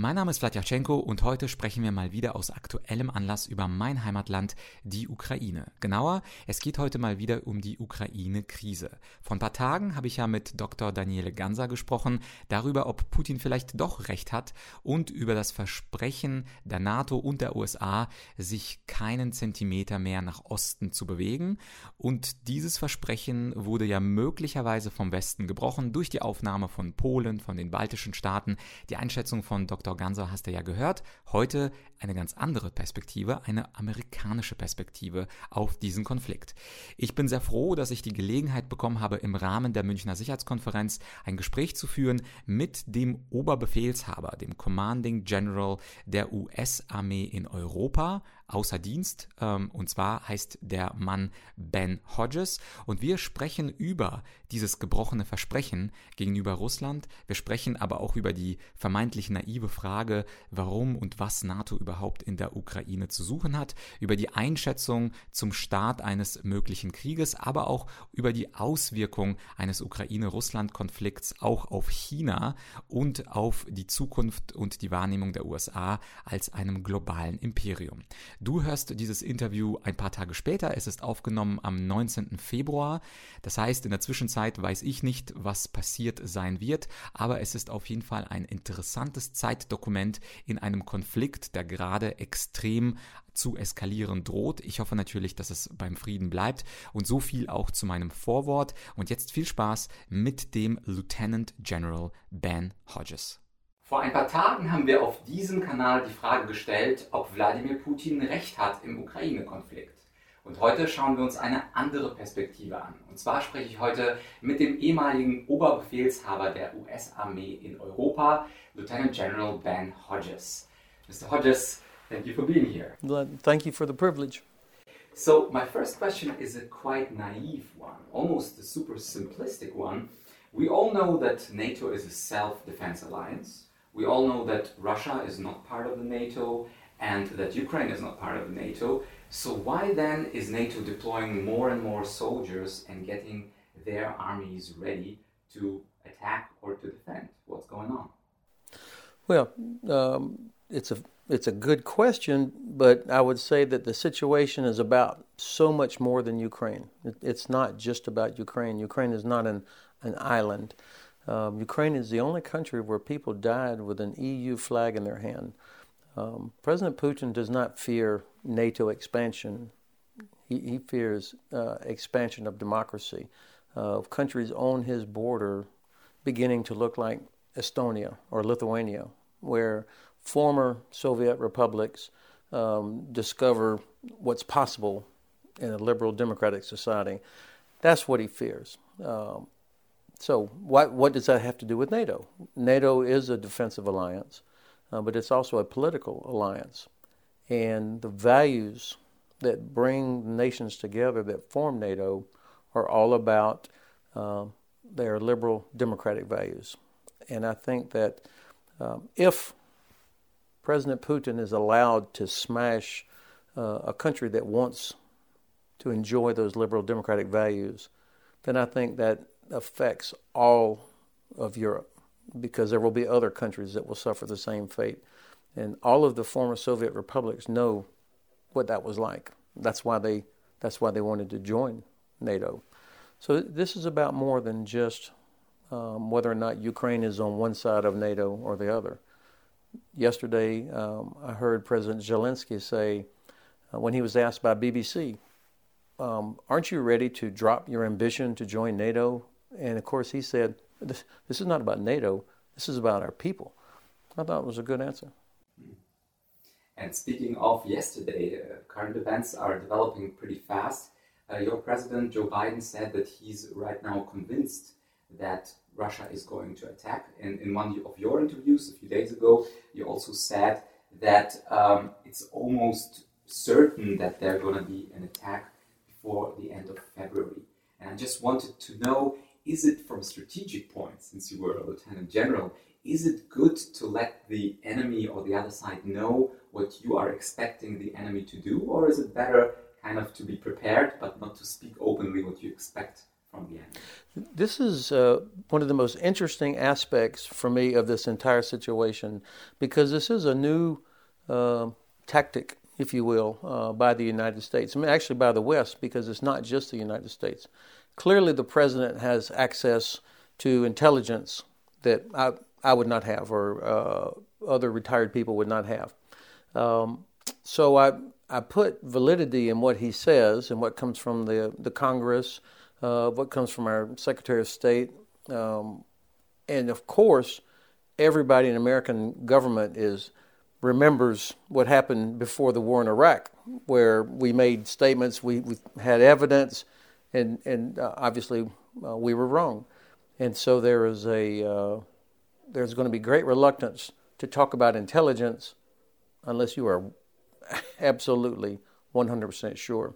Mein Name ist Vladyachenko und heute sprechen wir mal wieder aus aktuellem Anlass über mein Heimatland, die Ukraine. Genauer, es geht heute mal wieder um die Ukraine-Krise. Vor ein paar Tagen habe ich ja mit Dr. Daniele Ganser gesprochen darüber, ob Putin vielleicht doch recht hat und über das Versprechen der NATO und der USA, sich keinen Zentimeter mehr nach Osten zu bewegen. Und dieses Versprechen wurde ja möglicherweise vom Westen gebrochen durch die Aufnahme von Polen, von den baltischen Staaten. Die Einschätzung von Dr. Dr. Ganser hast du ja gehört. Heute eine ganz andere Perspektive, eine amerikanische Perspektive auf diesen Konflikt. Ich bin sehr froh, dass ich die Gelegenheit bekommen habe, im Rahmen der Münchner Sicherheitskonferenz ein Gespräch zu führen mit dem Oberbefehlshaber, dem Commanding General der US-Armee in Europa, außer Dienst. Ähm, und zwar heißt der Mann Ben Hodges. Und wir sprechen über dieses gebrochene Versprechen gegenüber Russland. Wir sprechen aber auch über die vermeintlich naive Frage, warum und was NATO überhaupt in der Ukraine zu suchen hat, über die Einschätzung zum Start eines möglichen Krieges, aber auch über die Auswirkung eines Ukraine-Russland-Konflikts auch auf China und auf die Zukunft und die Wahrnehmung der USA als einem globalen Imperium. Du hörst dieses Interview ein paar Tage später. Es ist aufgenommen am 19. Februar. Das heißt, in der Zwischenzeit weiß ich nicht, was passiert sein wird, aber es ist auf jeden Fall ein interessantes Zeitdokument in einem Konflikt, der gerade extrem zu eskalieren droht. Ich hoffe natürlich, dass es beim Frieden bleibt. Und so viel auch zu meinem Vorwort. Und jetzt viel Spaß mit dem Lieutenant General Ben Hodges. Vor ein paar Tagen haben wir auf diesem Kanal die Frage gestellt, ob Wladimir Putin recht hat im Ukraine-Konflikt. Und heute schauen wir uns eine andere Perspektive an. Und zwar spreche ich heute mit dem ehemaligen Oberbefehlshaber der US-Armee in Europa, Lieutenant General Ben Hodges. Mr. Hodges, thank you for being here. Thank you for the privilege. So, my first question is a quite naive one, almost a super simplistic one. We all know that NATO is a self defense alliance. We all know that Russia is not part of the NATO and that Ukraine is not part of the NATO. So why then is NATO deploying more and more soldiers and getting their armies ready to attack or to defend? What's going on? Well, um, it's a it's a good question, but I would say that the situation is about so much more than Ukraine. It, it's not just about Ukraine. Ukraine is not an an island. Um, Ukraine is the only country where people died with an EU flag in their hand. Um, President Putin does not fear NATO expansion. He, he fears uh, expansion of democracy, uh, of countries on his border beginning to look like Estonia or Lithuania, where former Soviet republics um, discover what's possible in a liberal democratic society. That's what he fears. Um, so, what, what does that have to do with NATO? NATO is a defensive alliance, uh, but it's also a political alliance. And the values that bring nations together that form NATO are all about uh, their liberal democratic values. And I think that um, if President Putin is allowed to smash uh, a country that wants to enjoy those liberal democratic values, then I think that affects all of Europe because there will be other countries that will suffer the same fate. And all of the former Soviet republics know what that was like. That's why they that's why they wanted to join NATO. So this is about more than just um, whether or not Ukraine is on one side of NATO or the other. Yesterday, um, I heard President Zelensky say, uh, when he was asked by BBC, um, "Aren't you ready to drop your ambition to join NATO and of course, he said, this, this is not about NATO, this is about our people. I thought it was a good answer. And speaking of yesterday, uh, current events are developing pretty fast. Uh, your president, Joe Biden, said that he's right now convinced that Russia is going to attack. And in one of your interviews a few days ago, you also said that um, it's almost certain that there's going to be an attack before the end of February. And I just wanted to know is it from a strategic point, since you were a lieutenant general, is it good to let the enemy or the other side know what you are expecting the enemy to do, or is it better kind of to be prepared, but not to speak openly what you expect enemy. This is uh, one of the most interesting aspects for me of this entire situation because this is a new uh, tactic, if you will, uh, by the United States. I mean, actually, by the West, because it's not just the United States. Clearly, the president has access to intelligence that I, I would not have, or uh, other retired people would not have. Um, so I I put validity in what he says and what comes from the the Congress, uh, what comes from our Secretary of State, um, and of course, everybody in American government is remembers what happened before the war in Iraq, where we made statements, we, we had evidence, and and uh, obviously uh, we were wrong, and so there is a uh, there's going to be great reluctance to talk about intelligence unless you are absolutely 100% sure.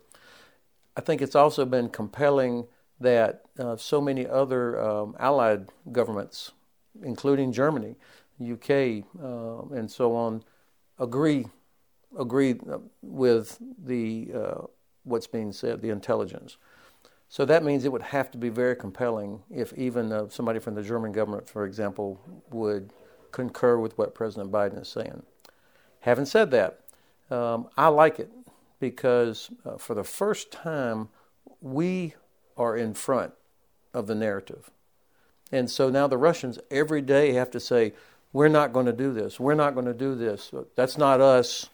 I think it's also been compelling that uh, so many other um, allied governments, including Germany, UK, uh, and so on, agree agree uh, with the uh, what's being said, the intelligence. So that means it would have to be very compelling if even uh, somebody from the German government, for example, would concur with what President Biden is saying. Having said that, um, I like it because uh, for the first time, we are in front of the narrative. And so now the Russians every day have to say, we're not going to do this. We're not going to do this. That's not us.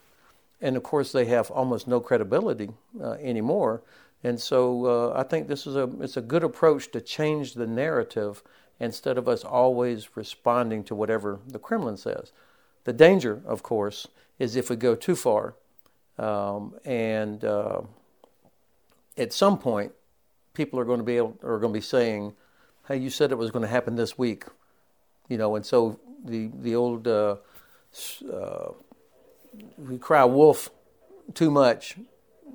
And of course, they have almost no credibility uh, anymore. And so uh, I think this is a it's a good approach to change the narrative instead of us always responding to whatever the Kremlin says. The danger, of course, is if we go too far, um, and uh, at some point, people are going to be able are going to be saying, "Hey, you said it was going to happen this week," you know, and so the the old uh, uh, we cry wolf too much,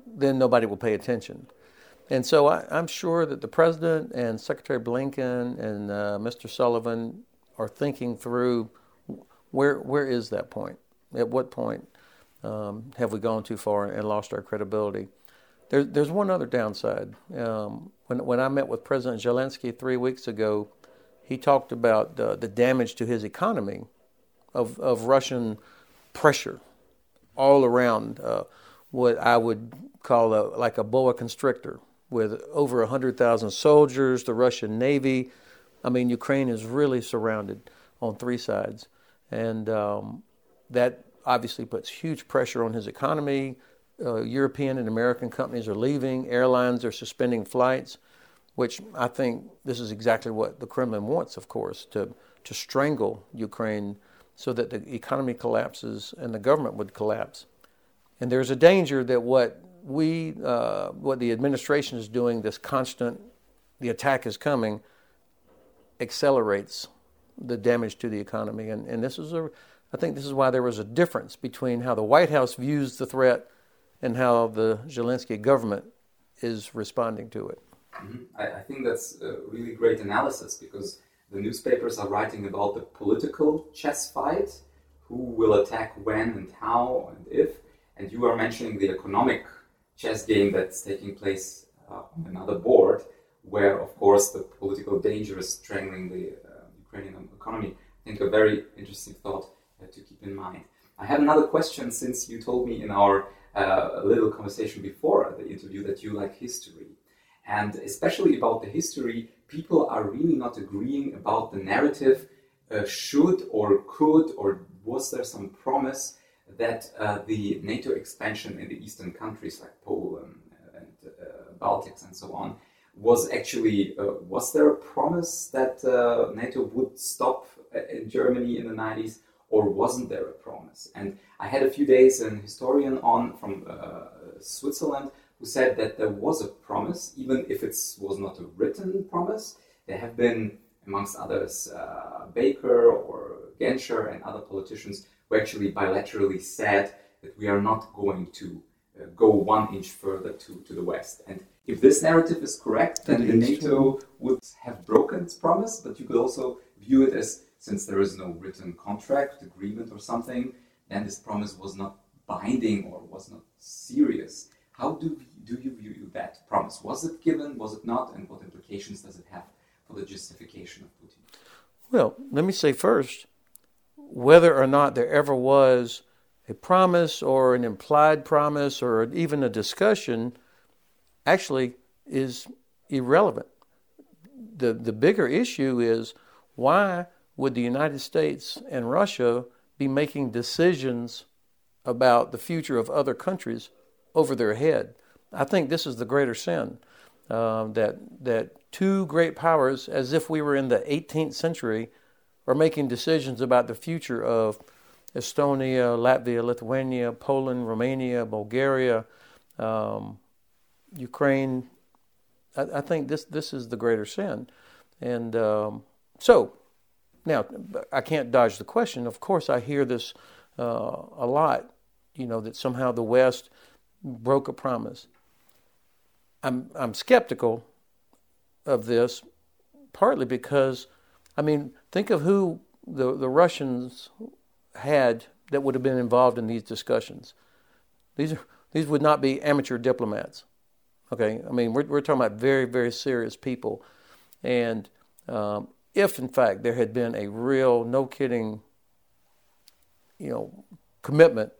then nobody will pay attention. And so I, am sure that the president and Secretary Blinken and uh, Mr. Sullivan are thinking through where where is that point? At what point um, have we gone too far and lost our credibility? There, there's one other downside. Um, when when I met with President Zelensky three weeks ago, he talked about uh, the damage to his economy of, of Russian pressure all around uh, what I would call a, like a boa constrictor with over 100,000 soldiers, the Russian Navy. I mean, Ukraine is really surrounded on three sides. And um, that obviously puts huge pressure on his economy. Uh, European and American companies are leaving, airlines are suspending flights which I think this is exactly what the Kremlin wants, of course, to, to strangle Ukraine so that the economy collapses and the government would collapse. And there's a danger that what we, uh, what the administration is doing, this constant, the attack is coming, accelerates the damage to the economy. And, and this is a, I think this is why there was a difference between how the White House views the threat and how the Zelensky government is responding to it. Mm-hmm. I, I, think that's a really great analysis because the newspapers are writing about the political chess fight who will attack when and how and if. And you are mentioning the economic chess game that's taking place uh, on another board, where, of course, the political danger is strangling the uh, Ukrainian economy. I think a very interesting thought uh, to keep in mind. I have another question since you told me in our uh, little conversation before the interview that you like history. And especially about the history, people are really not agreeing about the narrative uh, should or could or was there some promise that uh, the NATO expansion in the eastern countries like Poland and uh, Baltics and so on was actually uh, was there a promise that uh, NATO would stop uh, in Germany in the 90s or wasn't there a promise? And I had a few days an historian on from Switzerland who said that there was a promise, even if it was not a written promise. There have been, amongst others, uh, Baker or Genscher and other politicians who actually bilaterally said that we are not going to uh, go one inch further to, to the west. And if this narrative is correct, then the NATO would have broken its promise, but you could also view it as since there is no written contract, agreement, or something, then this promise was not binding or was not serious. How do do you view that promise? Was it given? Was it not? And what implications does it have for the justification of Putin? Well, let me say first whether or not there ever was a promise or an implied promise or even a discussion actually is irrelevant. The, the bigger issue is why would the United States and Russia be making decisions about the future of other countries over their head? I think this is the greater sin uh, that that two great powers, as if we were in the 18th century, are making decisions about the future of Estonia, Latvia, Lithuania, Poland, Romania, Bulgaria, um, Ukraine. I, I, think this this is the greater sin, and um, so now I can't dodge the question. Of course, I hear this uh, a lot. You know that somehow the West broke a promise. I'm I'm skeptical of this, partly because, I mean, think of who the the Russians had that would have been involved in these discussions. These are these would not be amateur diplomats. Okay, I mean we're we're talking about very very serious people, and um, if in fact there had been a real no kidding, you know, commitment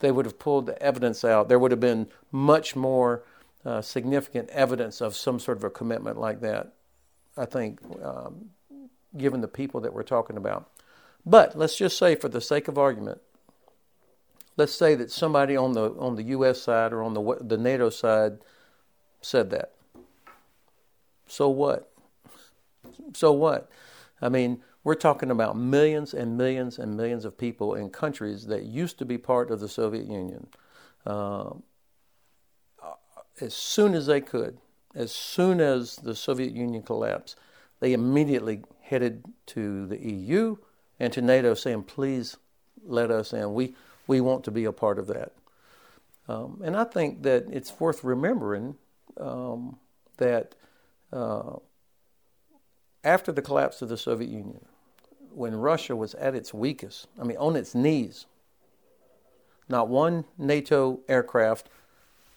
they would have pulled the evidence out. There would have been much more uh, significant evidence of some sort of a commitment like that, I think, um, given the people that we're talking about. But let's just say, for the sake of argument, let's say that somebody on the on the U.S. side or on the the NATO side said that. So what? So what? I mean, we're talking about millions and millions and millions of people in countries that used to be part of the Soviet Union. Uh, as soon as they could, as soon as the Soviet Union collapsed, they immediately headed to the EU and to NATO saying, please let us in. We, we want to be a part of that. Um, and I think that it's worth remembering um, that uh, after the collapse of the Soviet Union, when Russia was at its weakest, I mean, on its knees, not one NATO aircraft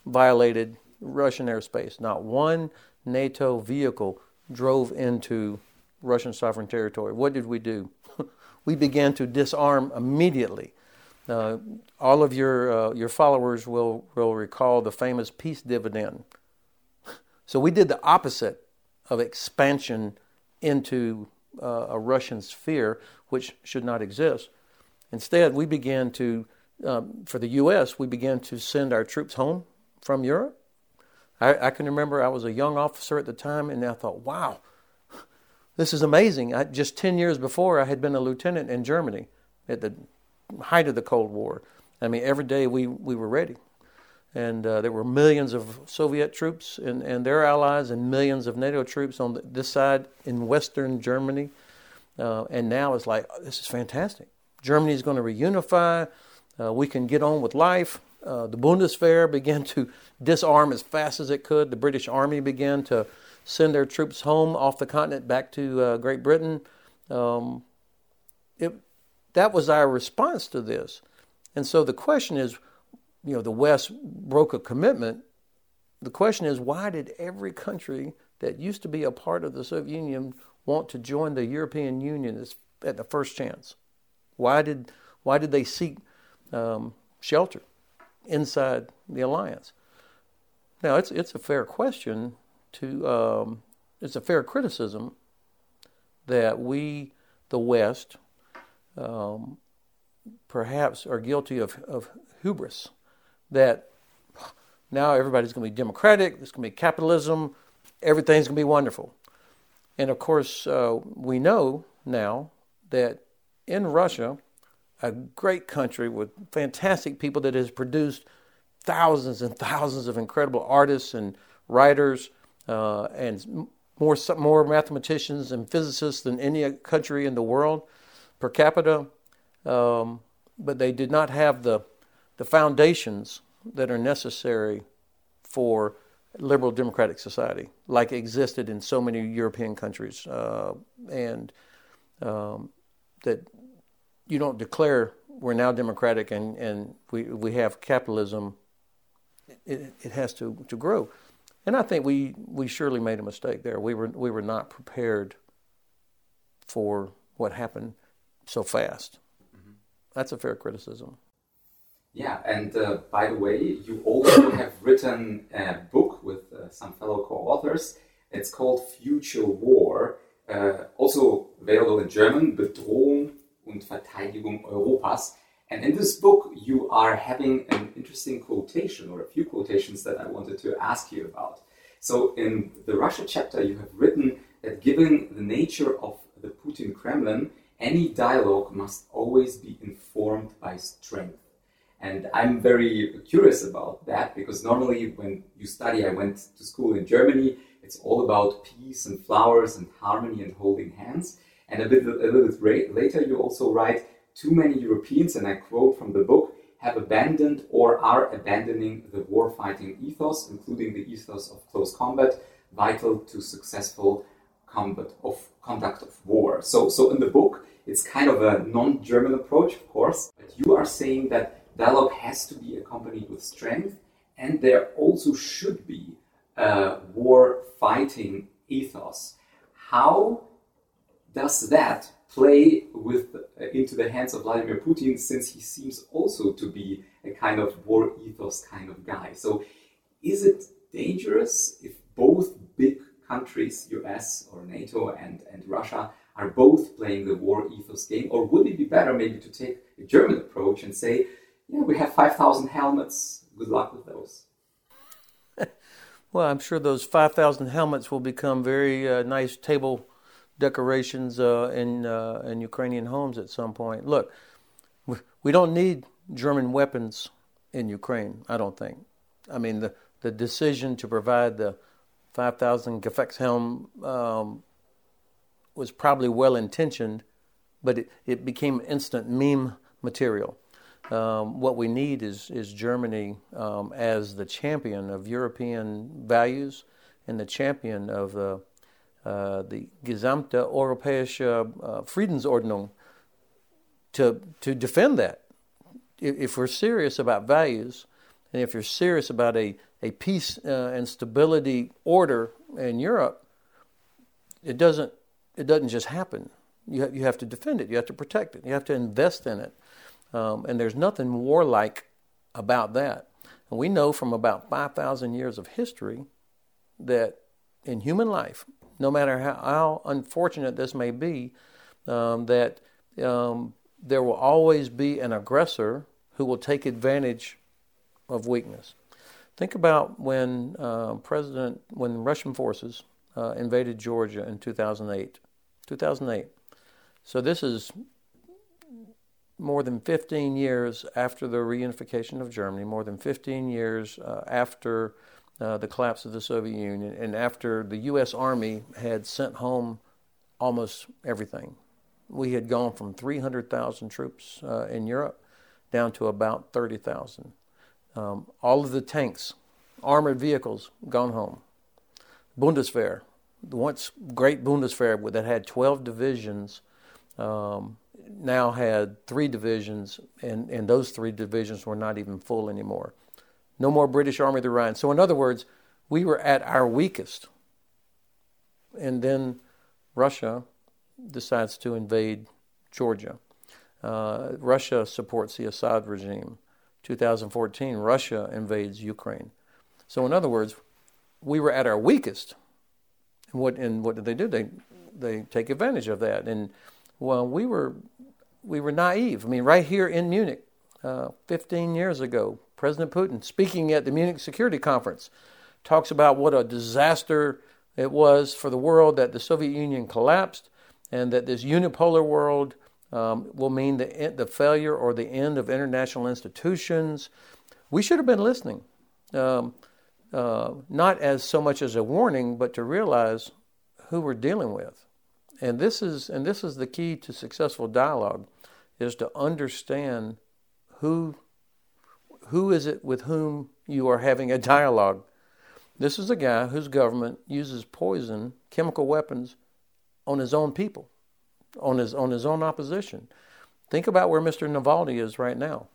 violated Russian airspace. Not one NATO vehicle drove into Russian sovereign territory. What did we do? we began to disarm immediately. Uh, all of your uh, your followers will will recall the famous peace dividend. So we did the opposite of expansion into uh, a Russian sphere, which should not exist. Instead, we began to, um, for the U.S., we began to send our troops home from Europe. I, I, can remember I was a young officer at the time, and I thought, wow, this is amazing. I, just 10 years before, I had been a lieutenant in Germany at the height of the Cold War. I mean, every day we, we were ready. And uh, there were millions of Soviet troops and, and their allies, and millions of NATO troops on the, this side in Western Germany. Uh, and now it's like, oh, this is fantastic. Germany is going to reunify. Uh, we can get on with life. Uh, the Bundeswehr began to disarm as fast as it could. The British Army began to send their troops home off the continent back to uh, Great Britain. Um, it, that was our response to this. And so the question is, you know, the West broke a commitment. The question is, why did every country that used to be a part of the Soviet Union want to join the European Union at the first chance? Why did why did they seek um, shelter inside the alliance? Now, it's it's a fair question to um, it's a fair criticism that we, the West, um, perhaps are guilty of, of hubris. That now everybody's going to be democratic. There's going to be capitalism. Everything's going to be wonderful. And of course, uh, we know now that in Russia, a great country with fantastic people that has produced thousands and thousands of incredible artists and writers uh, and more more mathematicians and physicists than any country in the world per capita, um, but they did not have the the foundations that are necessary for liberal democratic society, like existed in so many European countries, uh, and um, that you don't declare we're now democratic and, and we we have capitalism it, it has to, to grow. And I think we, we surely made a mistake there. We were, we were not prepared for what happened so fast. Mm-hmm. That's a fair criticism. Yeah, and uh, by the way, you also have written a book with uh, some fellow co authors. It's called Future War, uh, also available in German, Bedrohung und Verteidigung Europas. And in this book, you are having an interesting quotation or a few quotations that I wanted to ask you about. So, in the Russia chapter, you have written that given the nature of the Putin Kremlin, any dialogue must always be informed by strength. And I'm very curious about that because normally when you study, I went to school in Germany, it's all about peace and flowers and harmony and holding hands. And a bit a little bit later, you also write, too many Europeans, and I quote from the book, have abandoned or are abandoning the war-fighting ethos, including the ethos of close combat, vital to successful combat of conduct of war. So, so in the book, it's kind of a non-German approach, of course, but you are saying that dialogue has to be accompanied with strength, and there also should be a war-fighting ethos. How does that play with uh, into the hands of Vladimir Putin since he seems also to be a kind of war ethos kind of guy. So is it dangerous if both big countries, US or NATO and, and Russia, are both playing the war ethos game? Or would it be better maybe to take a German approach and say, yeah, we have 5,000 helmets, good luck with those? well, I'm sure those 5,000 helmets will become very uh, nice table decorations uh, in uh, in Ukrainian homes at some point. Look, we don't need German weapons in Ukraine. I don't think. I mean, the the decision to provide the 5,000 Gefechtshelm um, was probably well intentioned, but it, it became instant meme material. Um, what we need is is Germany um, as the champion of European values and the champion of the uh, the gesamte europäische uh, Friedensordnung to, to defend that. If we're serious about values, and if you're serious about a, a peace uh, and stability order in Europe, it doesn't, it doesn't just happen. You, have, you have to defend it, you have to protect it, you have to invest in it. Um, and there's nothing warlike about that. And we know from about 5,000 years of history that in human life, no matter how, how unfortunate this may be, um, that um, there will always be an aggressor who will take advantage of weakness. Think about when uh, President, when Russian forces uh, invaded Georgia in 2008. 2008. So this is more than 15 years after the reunification of Germany, more than 15 years uh, after uh, the collapse of the Soviet Union, and after the U.S. Army had sent home almost everything. We had gone from 300,000 troops uh, in Europe down to about 30,000. Um, all of the tanks, armored vehicles, gone home. Bundeswehr, the once great Bundeswehr that had 12 divisions, um, now had three divisions, and, and those three divisions were not even full anymore. No more British Army of the Rhine. So, in other words, we were at our weakest. And then Russia decides to invade Georgia. Uh, Russia supports the Assad regime. 2014, Russia invades Ukraine. So, in other words, we were at our weakest. And what, and what did they do? They, they take advantage of that. And well, we were, we were naive. I mean, right here in Munich, uh, 15 years ago, President Putin, speaking at the Munich Security Conference, talks about what a disaster it was for the world that the Soviet Union collapsed and that this unipolar world um, will mean the, the failure or the end of international institutions. We should have been listening, um, uh, not as so much as a warning, but to realize who we're dealing with. And this is and this is the key to successful dialogue, is to understand who who is it with whom you are having a dialogue? This is a guy whose government uses poison, chemical weapons, on his own people, on his on his own opposition. Think about where Mr. Navalny is right now.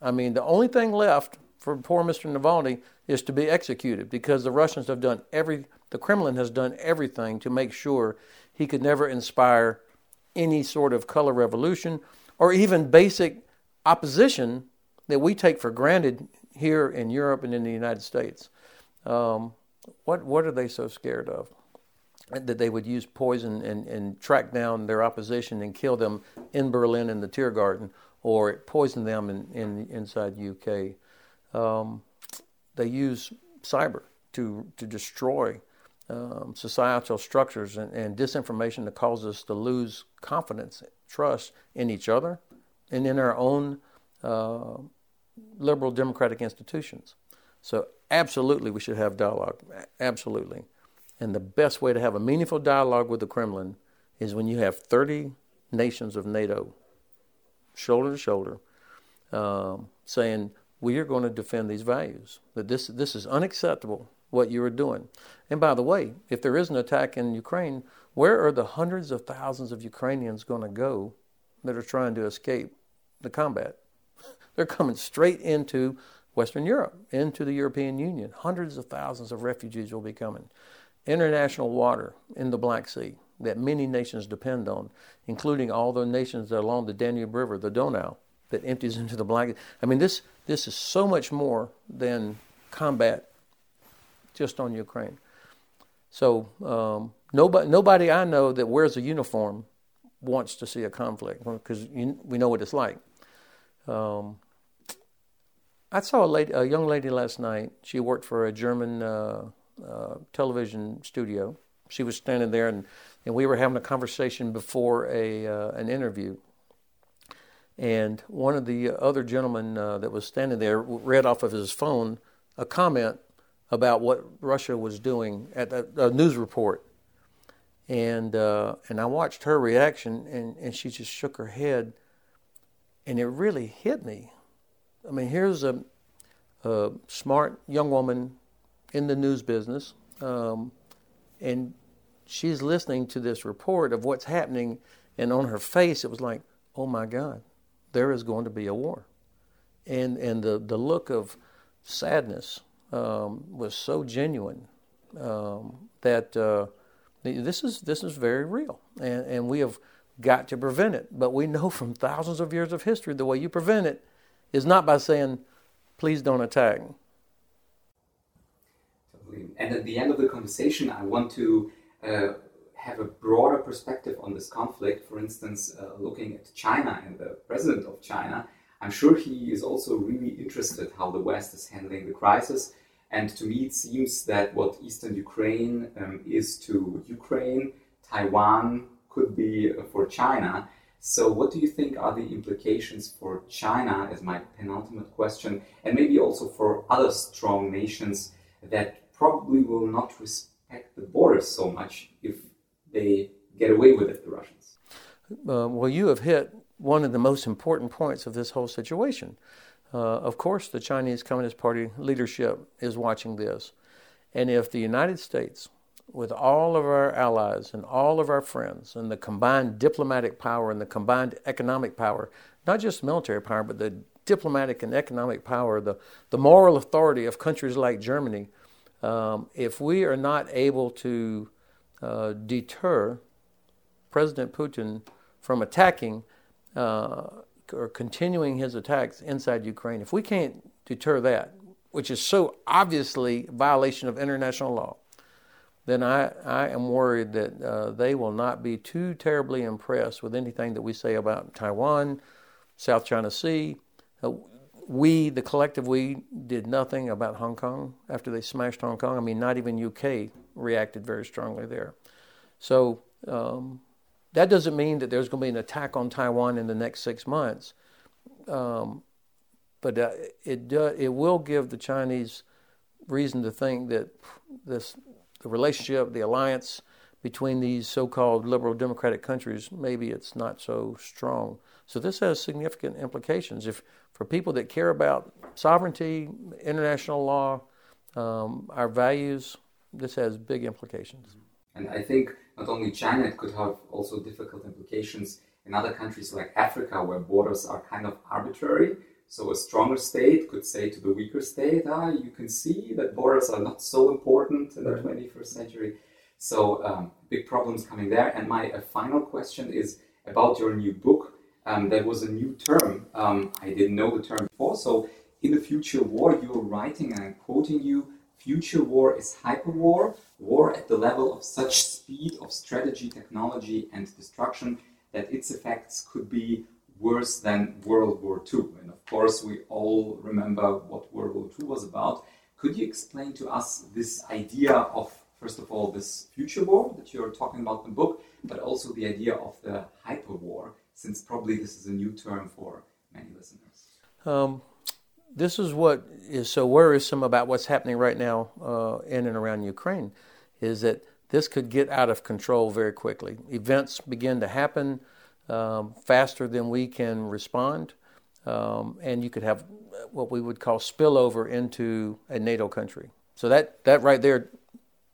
I mean, the only thing left for poor Mr. Navalny is to be executed because the Russians have done every, the Kremlin has done everything to make sure he could never inspire any sort of color revolution or even basic opposition that we take for granted here in Europe and in the United States. Um, what what are they so scared of? That they would use poison and, and track down their opposition and kill them in Berlin in the Tiergarten, or poison them in, in inside UK. Um, they use cyber to to destroy um, societal structures and, and, disinformation that causes us to lose confidence, trust in each other, and in our own uh, liberal democratic institutions. So, absolutely, we should have dialogue. Absolutely. And the best way to have a meaningful dialogue with the Kremlin is when you have 30 nations of NATO, shoulder to shoulder, um, saying, We are going to defend these values, that this, this is unacceptable, what you are doing. And by the way, if there is an attack in Ukraine, where are the hundreds of thousands of Ukrainians going to go that are trying to escape the combat? They're coming straight into Western Europe, into the European Union. Hundreds of thousands of refugees will be coming. International water in the Black Sea that many nations depend on, including all the nations along the Danube River, the Donau, that empties into the Black. Sea. I mean, this this is so much more than combat just on Ukraine. So um, nobody nobody I know that wears a uniform wants to see a conflict because we know what it's like. Um, I saw a, lady, a young lady last night. She worked for a German uh, uh, television studio. She was standing there, and, and we were having a conversation before a uh, an interview. And one of the other gentlemen uh, that was standing there read off of his phone a comment about what Russia was doing at a, news report. And uh, and I watched her reaction, and, and she just shook her head, and it really hit me I mean, here's a, a smart young woman in the news business, um, and she's listening to this report of what's happening, and on her face it was like, "Oh my God, there is going to be a war," and and the the look of sadness um, was so genuine um, that uh, this is this is very real, and and we have got to prevent it. But we know from thousands of years of history the way you prevent it is not by saying, please don't attack. And at the end of the conversation, I want to uh, have a broader perspective on this conflict. For instance, uh, looking at China and the president of China, I'm sure he is also really interested how the West is handling the crisis. And to me, it seems that what Eastern Ukraine um, is to Ukraine, Taiwan could be uh, for China. So, what do you think are the implications for China, as my penultimate question, and maybe also for other strong nations that probably will not respect the borders so much if they get away with it, the Russians? Uh, well, you have hit one of the most important points of this whole situation. Uh, of course, the Chinese Communist Party leadership is watching this. And if the United States with all of our allies and all of our friends and the combined diplomatic power and the combined economic power, not just military power, but the diplomatic and economic power, the, the moral authority of countries like Germany, um, if we are not able to uh, deter President Putin from attacking uh, or continuing his attacks inside Ukraine, if we can't deter that, which is so obviously a violation of international law, then I, I am worried that uh, they will not be too terribly impressed with anything that we say about Taiwan, South China Sea. Uh, we, the collective we, did nothing about Hong Kong after they smashed Hong Kong. I mean, not even UK reacted very strongly there. So um, that doesn't mean that there's going to be an attack on Taiwan in the next six months. Um, but uh, it, it will give the Chinese reason to think that this the relationship, the alliance between these so-called liberal democratic countries, maybe it's not so strong. So this has significant implications. If for people that care about sovereignty, international law, um, our values, this has big implications. And I think not only China, it could have also difficult implications in other countries like Africa, where borders are kind of arbitrary. So a stronger state could say to the weaker state, ah, you can see that borders are not so important in the 21st century. So um, big problems coming there. And my uh, final question is about your new book. Um, there was a new term. Um, I didn't know the term before. So in the future war, you're writing, and I'm quoting you, future war is hyper war, war at the level of such speed of strategy, technology, and destruction that its effects could be worse than World War II. And of course, we all remember what World War II was about. Could you explain to us this idea of, first of all, this future war that you're talking about in the book, but also the idea of the hyper war, since probably this is a new term for many listeners? Um, this is what is so worrisome about what's happening right now uh, in and around Ukraine, is that this could get out of control very quickly. Events begin to happen um, faster than we can respond. Um, and you could have what we would call spillover into a NATO country. So that, that right there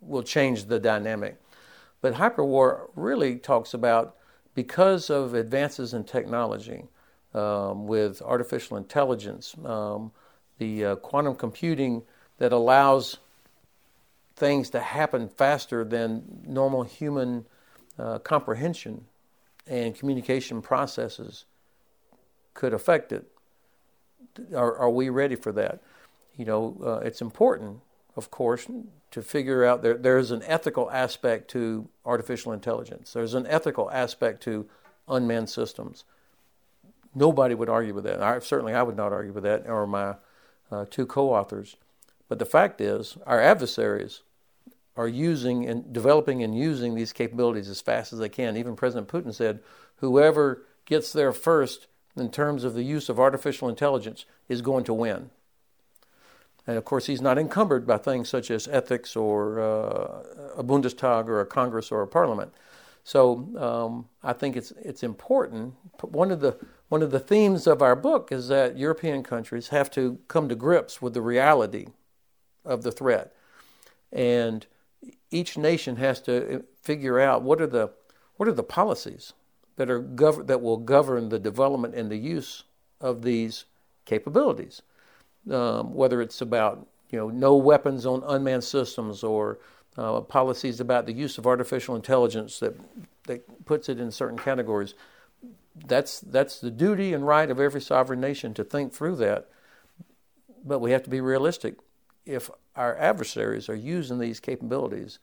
will change the dynamic. But hyperwar really talks about because of advances in technology um, with artificial intelligence, um, the uh, quantum computing that allows things to happen faster than normal human uh, comprehension and communication processes could affect it. Are, are we ready for that? You know, uh, it's important, of course, to figure out there, there's an ethical aspect to artificial intelligence. There's an ethical aspect to unmanned systems. Nobody would argue with that. I, certainly, I would not argue with that, or my uh, two co-authors. But the fact is, our adversaries are using and developing and using these capabilities as fast as they can. Even President Putin said, whoever gets there first in terms of the use of artificial intelligence is going to win. And of course, he's not encumbered by things such as ethics or uh, a Bundestag or a Congress or a parliament. So um, I think it's it's important. One of the one of the themes of our book is that European countries have to come to grips with the reality of the threat, and each nation has to uh, figure out what are the what are the policies that are gov- that will govern the development and the use of these capabilities. Um, whether it's about you know no weapons on unmanned systems or uh, policies about the use of artificial intelligence that that puts it in certain categories. That's that's the duty and right of every sovereign nation to think through that. But we have to be realistic. If our adversaries are using these capabilities,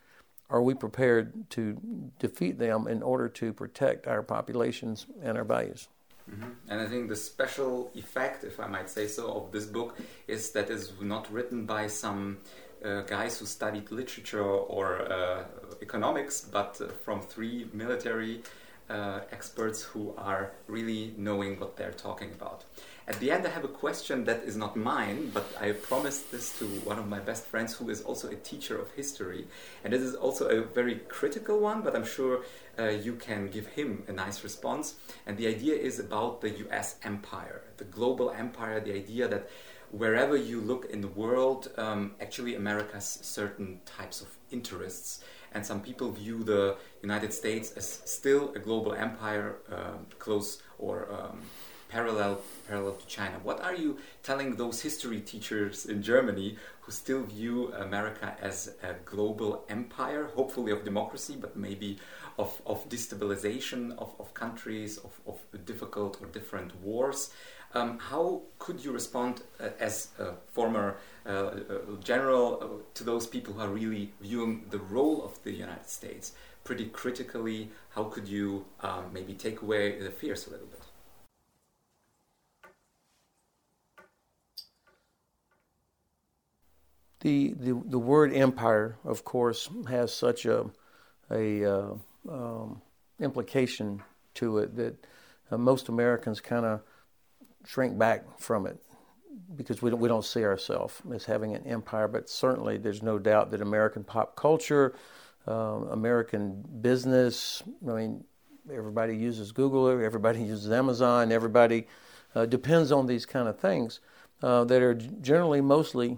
are we prepared to defeat them in order to protect our populations and our values? Mm-hmm. And I think the special effect, if I might say so, of this book is that it's not written by some uh, guys who studied literature or uh, economics, but uh, from three military uh, experts who are really knowing what they're talking about. At the end, I have a question that is not mine, but I promised this to one of my best friends who is also a teacher of history. And this is also a very critical one, but I'm sure uh, you can give him a nice response. And the idea is about the US empire, the global empire, the idea that wherever you look in the world, um, actually, America has certain types of interests. And some people view the United States as still a global empire, uh, close or um, parallel parallel to China. What are you telling those history teachers in Germany who still view America as a global empire, hopefully of democracy, but maybe of, of destabilization of, of countries, of, of difficult or different wars? Um, how could you respond uh, as a former uh, uh, general uh, to those people who are really viewing the role of the United States pretty critically? How could you um, maybe take away the fears a little bit? The, the, the word empire, of course, has such a, a uh, um, implication to it that uh, most Americans kind of shrink back from it because we don't, we don't see ourselves as having an empire. But certainly, there's no doubt that American pop culture, um, American business, I mean, everybody uses Google, everybody uses Amazon, everybody uh, depends on these kind of things uh, that are generally mostly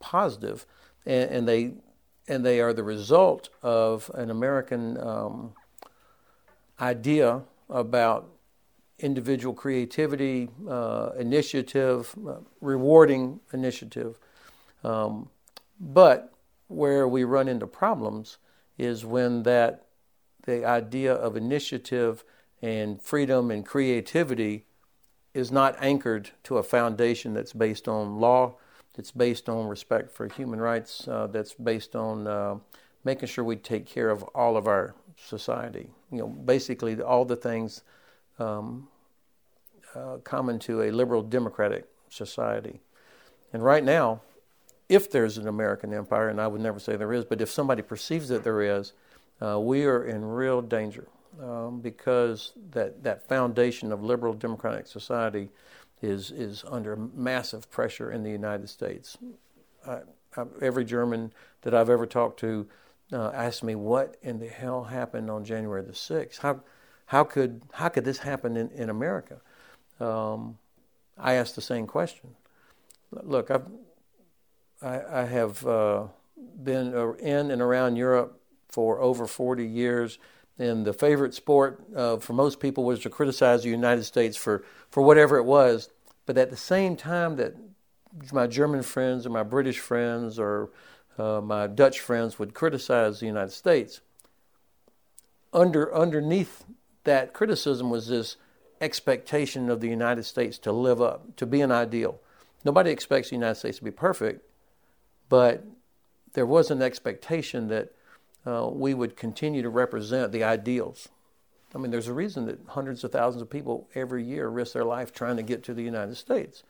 positive, and, and, they and they are the result of an American um, idea about individual creativity, uh, initiative, uh, rewarding initiative. Um, but where we run into problems is when that the idea of initiative and freedom and creativity is not anchored to a foundation that's based on law, that's based on respect for human rights, uh, that's based on uh, making sure we take care of all of our society. You know, basically all the things um, uh, common to a liberal democratic society. And right now, if there's an American empire, and I would never say there is, but if somebody perceives that there is, uh, we are in real danger um, because that, that foundation of liberal democratic society is, is under massive pressure in the United States. I, I, every German that I've ever talked to uh, asked me, What in the hell happened on January the 6th? How, how, could, how could this happen in, in America? Um, I asked the same question. Look, I've, I, I have uh, been in and around Europe for over 40 years, and the favorite sport uh, for most people was to criticize the United States for, for whatever it was. But at the same time that my German friends or my British friends or uh, my Dutch friends would criticize the United States, under underneath that criticism was this expectation of the United States to live up, to be an ideal. Nobody expects the United States to be perfect, but there was an expectation that uh, we would continue to represent the ideals. I mean, there's a reason that hundreds of thousands of people every year risk their life trying to get to the United States.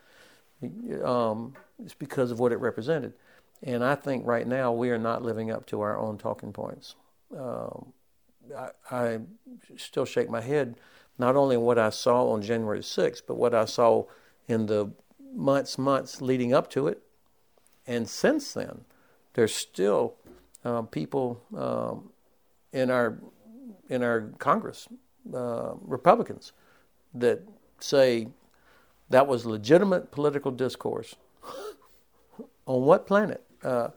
Um, it's because of what it represented. And I think right now we are not living up to our own talking points. Um, I, still shake my head, not only what I saw on January 6th, but what I saw in the months, months leading up to it. And since then, there's still uh, people um, in our in our Congress, uh, Republicans, that say that was legitimate political discourse. on what planet? Uh,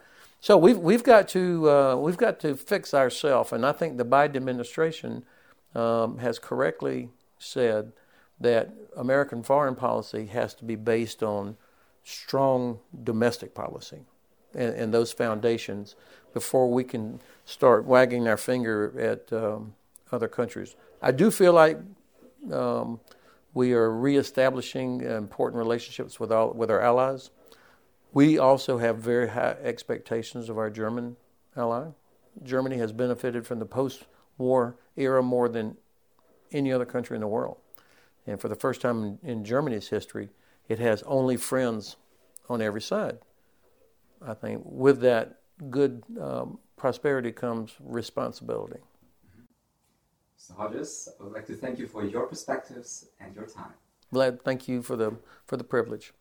so we've we've got to uh, we've got to fix ourselves, and I think the Biden administration um, has correctly said that American foreign policy has to be based on strong domestic policy and, and those foundations before we can start wagging our finger at um, other countries. I do feel like um, we are reestablishing important relationships with all with our allies. We also have very high expectations of our German ally. Germany has benefited from the post war era more than any other country in the world. And for the first time in, in, Germany's history, it has only friends on every side. I think with that good um, prosperity comes responsibility. So, Hodges, I would like to thank you for your perspectives and your time. Vlad, thank you for the, for the privilege.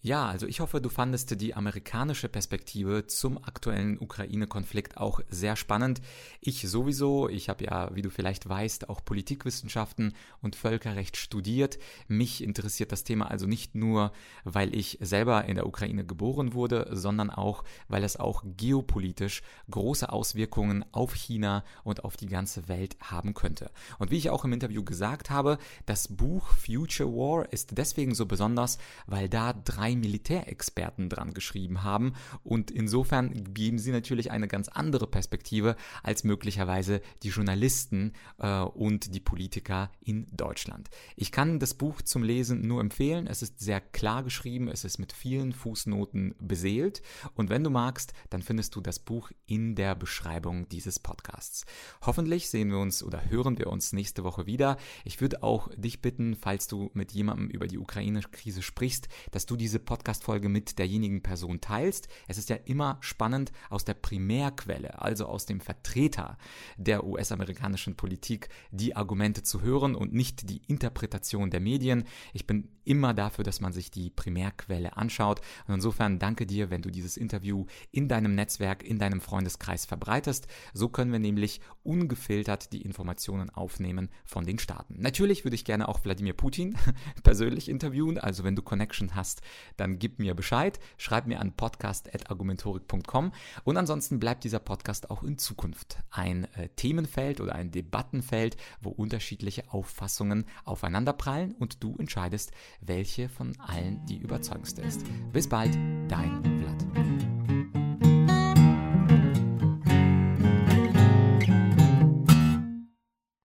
Ja, also ich hoffe, du fandest die amerikanische Perspektive zum aktuellen Ukraine-Konflikt auch sehr spannend. Ich sowieso, ich habe ja, wie du vielleicht weißt, auch Politikwissenschaften und Völkerrecht studiert. Mich interessiert das Thema also nicht nur, weil ich selber in der Ukraine geboren wurde, sondern auch, weil es auch geopolitisch große Auswirkungen auf China und auf die ganze Welt haben könnte. Und wie ich auch im Interview gesagt habe, das Buch Future War ist deswegen so besonders, weil da drei drei Militärexperten dran geschrieben haben und insofern geben sie natürlich eine ganz andere Perspektive als möglicherweise die Journalisten äh, und die Politiker in Deutschland. Ich kann das Buch zum Lesen nur empfehlen. Es ist sehr klar geschrieben, es ist mit vielen Fußnoten beseelt und wenn du magst, dann findest du das Buch in der Beschreibung dieses Podcasts. Hoffentlich sehen wir uns oder hören wir uns nächste Woche wieder. Ich würde auch dich bitten, falls du mit jemandem über die Ukraine-Krise sprichst, dass du diese diese Podcast-Folge mit derjenigen Person teilst. Es ist ja immer spannend, aus der Primärquelle, also aus dem Vertreter der US-amerikanischen Politik, die Argumente zu hören und nicht die Interpretation der Medien. Ich bin immer dafür, dass man sich die Primärquelle anschaut. Und insofern danke dir, wenn du dieses Interview in deinem Netzwerk, in deinem Freundeskreis verbreitest. So können wir nämlich ungefiltert die Informationen aufnehmen von den Staaten. Natürlich würde ich gerne auch Wladimir Putin persönlich interviewen. Also wenn du Connection hast, dann gib mir Bescheid. Schreib mir an podcast.argumentorik.com. Und ansonsten bleibt dieser Podcast auch in Zukunft ein äh, Themenfeld oder ein Debattenfeld, wo unterschiedliche Auffassungen aufeinanderprallen und du entscheidest, welche von allen die überzeugendste ist. Bis bald, dein Vlad.